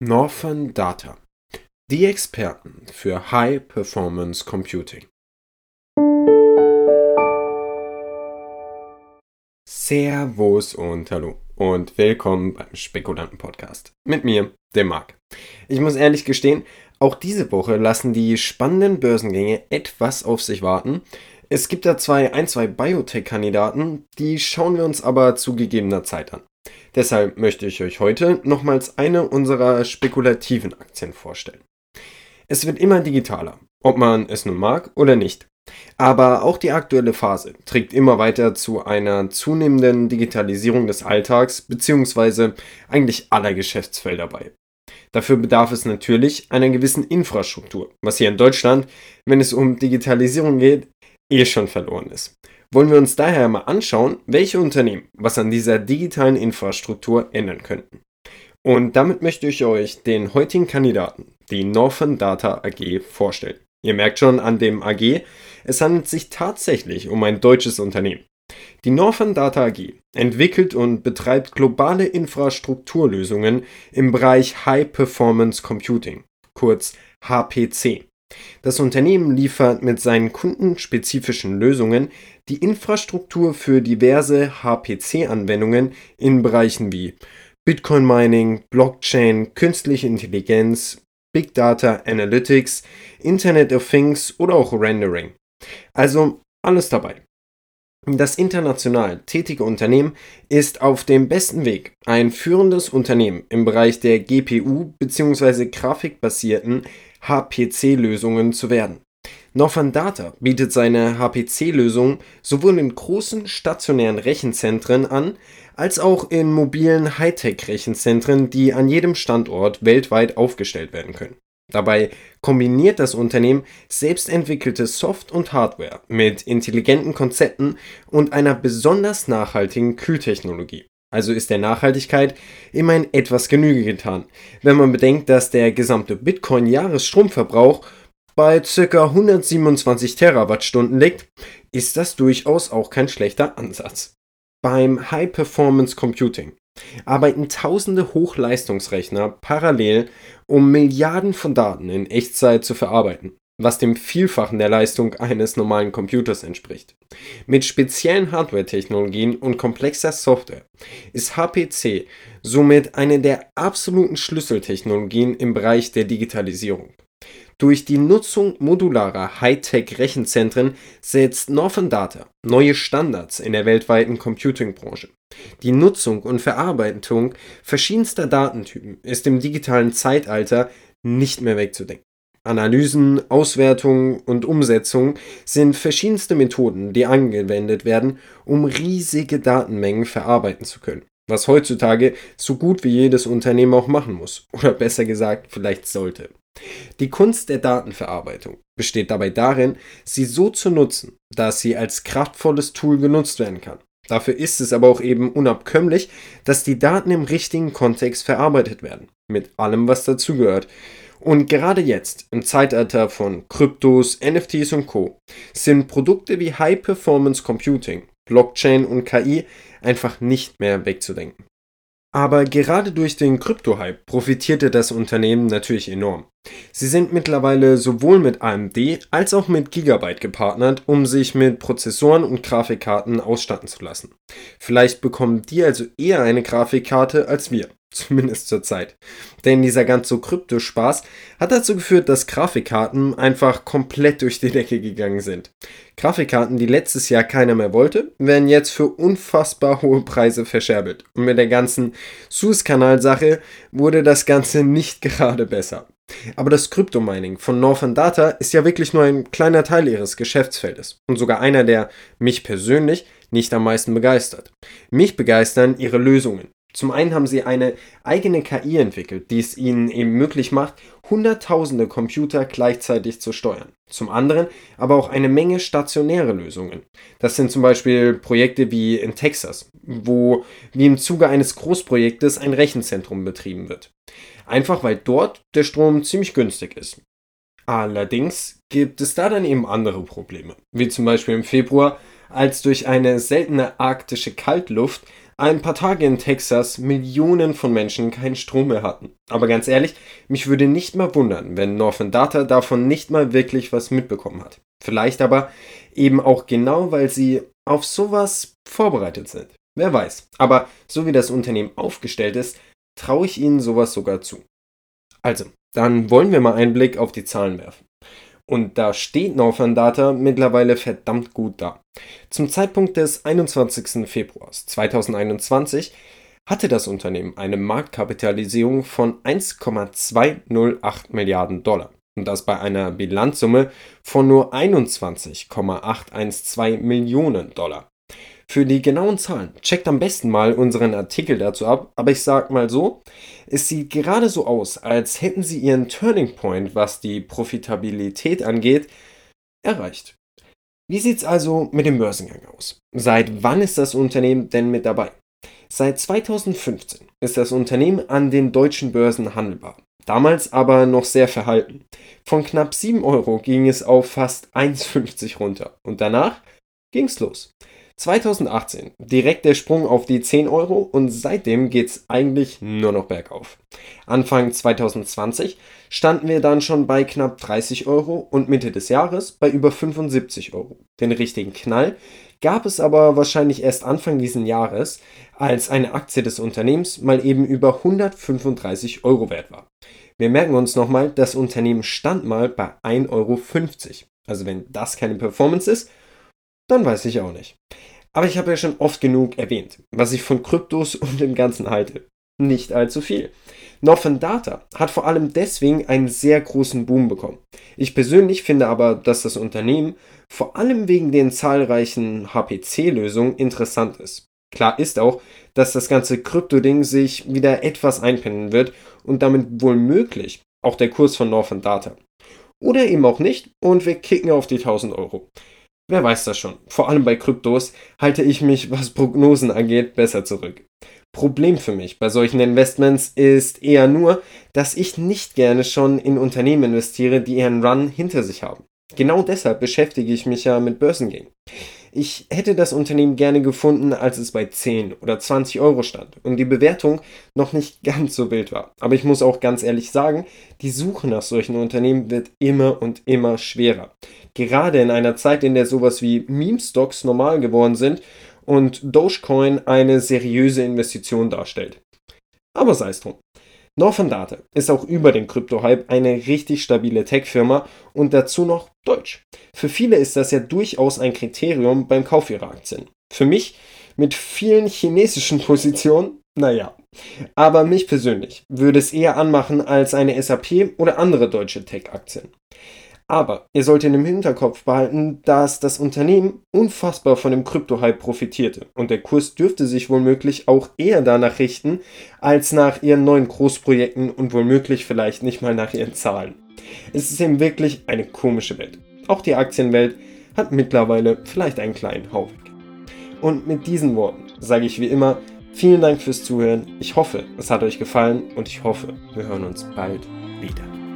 Northern Data. Die Experten für High Performance Computing. Servus und hallo und willkommen beim Spekulanten Podcast. Mit mir, dem Marc. Ich muss ehrlich gestehen, auch diese Woche lassen die spannenden Börsengänge etwas auf sich warten. Es gibt da zwei, ein, zwei Biotech-Kandidaten, die schauen wir uns aber zu gegebener Zeit an. Deshalb möchte ich euch heute nochmals eine unserer spekulativen Aktien vorstellen. Es wird immer digitaler, ob man es nun mag oder nicht. Aber auch die aktuelle Phase trägt immer weiter zu einer zunehmenden Digitalisierung des Alltags bzw. eigentlich aller Geschäftsfelder bei. Dafür bedarf es natürlich einer gewissen Infrastruktur, was hier in Deutschland, wenn es um Digitalisierung geht, eh schon verloren ist wollen wir uns daher mal anschauen, welche Unternehmen was an dieser digitalen Infrastruktur ändern könnten. Und damit möchte ich euch den heutigen Kandidaten, die Northern Data AG, vorstellen. Ihr merkt schon an dem AG, es handelt sich tatsächlich um ein deutsches Unternehmen. Die Northern Data AG entwickelt und betreibt globale Infrastrukturlösungen im Bereich High Performance Computing, kurz HPC. Das Unternehmen liefert mit seinen kundenspezifischen Lösungen die Infrastruktur für diverse HPC-Anwendungen in Bereichen wie Bitcoin Mining, Blockchain, künstliche Intelligenz, Big Data Analytics, Internet of Things oder auch Rendering. Also alles dabei. Das international tätige Unternehmen ist auf dem besten Weg, ein führendes Unternehmen im Bereich der GPU bzw. grafikbasierten HPC-Lösungen zu werden. Northern Data bietet seine HPC-Lösungen sowohl in großen stationären Rechenzentren an, als auch in mobilen Hightech-Rechenzentren, die an jedem Standort weltweit aufgestellt werden können. Dabei kombiniert das Unternehmen selbstentwickelte Soft- und Hardware mit intelligenten Konzepten und einer besonders nachhaltigen Kühltechnologie. Also ist der Nachhaltigkeit immerhin etwas Genüge getan, wenn man bedenkt, dass der gesamte Bitcoin-Jahresstromverbrauch bei ca. 127 Terawattstunden liegt, ist das durchaus auch kein schlechter Ansatz. Beim High Performance Computing arbeiten tausende Hochleistungsrechner parallel, um Milliarden von Daten in Echtzeit zu verarbeiten was dem Vielfachen der Leistung eines normalen Computers entspricht. Mit speziellen Hardware-Technologien und komplexer Software ist HPC somit eine der absoluten Schlüsseltechnologien im Bereich der Digitalisierung. Durch die Nutzung modularer Hightech-Rechenzentren setzt Northern Data neue Standards in der weltweiten Computing-Branche. Die Nutzung und Verarbeitung verschiedenster Datentypen ist im digitalen Zeitalter nicht mehr wegzudenken. Analysen, Auswertungen und Umsetzung sind verschiedenste Methoden, die angewendet werden, um riesige Datenmengen verarbeiten zu können. Was heutzutage so gut wie jedes Unternehmen auch machen muss. Oder besser gesagt, vielleicht sollte. Die Kunst der Datenverarbeitung besteht dabei darin, sie so zu nutzen, dass sie als kraftvolles Tool genutzt werden kann. Dafür ist es aber auch eben unabkömmlich, dass die Daten im richtigen Kontext verarbeitet werden, mit allem, was dazugehört. Und gerade jetzt, im Zeitalter von Kryptos, NFTs und Co., sind Produkte wie High Performance Computing, Blockchain und KI einfach nicht mehr wegzudenken. Aber gerade durch den Krypto-Hype profitierte das Unternehmen natürlich enorm. Sie sind mittlerweile sowohl mit AMD als auch mit Gigabyte gepartnert, um sich mit Prozessoren und Grafikkarten ausstatten zu lassen. Vielleicht bekommen die also eher eine Grafikkarte als wir. Zumindest zur Zeit. Denn dieser ganze Kryptospaß hat dazu geführt, dass Grafikkarten einfach komplett durch die Decke gegangen sind. Grafikkarten, die letztes Jahr keiner mehr wollte, werden jetzt für unfassbar hohe Preise verscherbelt. Und mit der ganzen Suez-Kanal-Sache wurde das Ganze nicht gerade besser. Aber das Kryptomining von Northern Data ist ja wirklich nur ein kleiner Teil ihres Geschäftsfeldes und sogar einer, der mich persönlich nicht am meisten begeistert. Mich begeistern ihre Lösungen. Zum einen haben sie eine eigene KI entwickelt, die es ihnen eben möglich macht, hunderttausende Computer gleichzeitig zu steuern. Zum anderen aber auch eine Menge stationäre Lösungen. Das sind zum Beispiel Projekte wie in Texas, wo wie im Zuge eines Großprojektes ein Rechenzentrum betrieben wird. Einfach weil dort der Strom ziemlich günstig ist. Allerdings gibt es da dann eben andere Probleme, wie zum Beispiel im Februar, als durch eine seltene arktische Kaltluft ein paar Tage in Texas Millionen von Menschen keinen Strom mehr hatten. Aber ganz ehrlich, mich würde nicht mal wundern, wenn Northern Data davon nicht mal wirklich was mitbekommen hat. Vielleicht aber eben auch genau, weil sie auf sowas vorbereitet sind. Wer weiß. Aber so wie das Unternehmen aufgestellt ist, traue ich ihnen sowas sogar zu. Also, dann wollen wir mal einen Blick auf die Zahlen werfen. Und da steht Northern Data mittlerweile verdammt gut da. Zum Zeitpunkt des 21. Februars 2021 hatte das Unternehmen eine Marktkapitalisierung von 1,208 Milliarden Dollar. Und das bei einer Bilanzsumme von nur 21,812 Millionen Dollar. Für die genauen Zahlen checkt am besten mal unseren Artikel dazu ab, aber ich sag mal so, es sieht gerade so aus, als hätten sie ihren Turning Point, was die Profitabilität angeht, erreicht. Wie sieht's also mit dem Börsengang aus? Seit wann ist das Unternehmen denn mit dabei? Seit 2015 ist das Unternehmen an den deutschen Börsen handelbar. Damals aber noch sehr verhalten. Von knapp 7 Euro ging es auf fast 1,50 runter und danach ging's los. 2018 direkt der Sprung auf die 10 Euro und seitdem geht's eigentlich nur noch bergauf. Anfang 2020 standen wir dann schon bei knapp 30 Euro und Mitte des Jahres bei über 75 Euro. Den richtigen Knall gab es aber wahrscheinlich erst Anfang diesen Jahres, als eine Aktie des Unternehmens mal eben über 135 Euro wert war. Wir merken uns nochmal, das Unternehmen stand mal bei 1,50 Euro. Also wenn das keine Performance ist, dann weiß ich auch nicht. Aber ich habe ja schon oft genug erwähnt, was ich von Kryptos und dem Ganzen halte. Nicht allzu viel. Northern Data hat vor allem deswegen einen sehr großen Boom bekommen. Ich persönlich finde aber, dass das Unternehmen vor allem wegen den zahlreichen HPC-Lösungen interessant ist. Klar ist auch, dass das ganze Krypto-Ding sich wieder etwas einpendeln wird und damit wohl möglich auch der Kurs von Northern Data. Oder eben auch nicht und wir kicken auf die 1000 Euro. Wer weiß das schon. Vor allem bei Kryptos halte ich mich, was Prognosen angeht, besser zurück. Problem für mich bei solchen Investments ist eher nur, dass ich nicht gerne schon in Unternehmen investiere, die ihren Run hinter sich haben. Genau deshalb beschäftige ich mich ja mit Börsengängen. Ich hätte das Unternehmen gerne gefunden, als es bei 10 oder 20 Euro stand und die Bewertung noch nicht ganz so wild war. Aber ich muss auch ganz ehrlich sagen, die Suche nach solchen Unternehmen wird immer und immer schwerer. Gerade in einer Zeit, in der sowas wie Meme-Stocks normal geworden sind und Dogecoin eine seriöse Investition darstellt. Aber sei es drum. Northern Data ist auch über den Krypto-Hype eine richtig stabile Tech-Firma und dazu noch deutsch. Für viele ist das ja durchaus ein Kriterium beim Kauf ihrer Aktien. Für mich mit vielen chinesischen Positionen, naja. Aber mich persönlich würde es eher anmachen als eine SAP oder andere deutsche Tech-Aktien. Aber ihr solltet im Hinterkopf behalten, dass das Unternehmen unfassbar von dem Krypto-Hype profitierte und der Kurs dürfte sich womöglich auch eher danach richten als nach ihren neuen Großprojekten und womöglich vielleicht nicht mal nach ihren Zahlen. Es ist eben wirklich eine komische Welt. Auch die Aktienwelt hat mittlerweile vielleicht einen kleinen Hauweg. Und mit diesen Worten sage ich wie immer, vielen Dank fürs Zuhören. Ich hoffe, es hat euch gefallen und ich hoffe, wir hören uns bald wieder.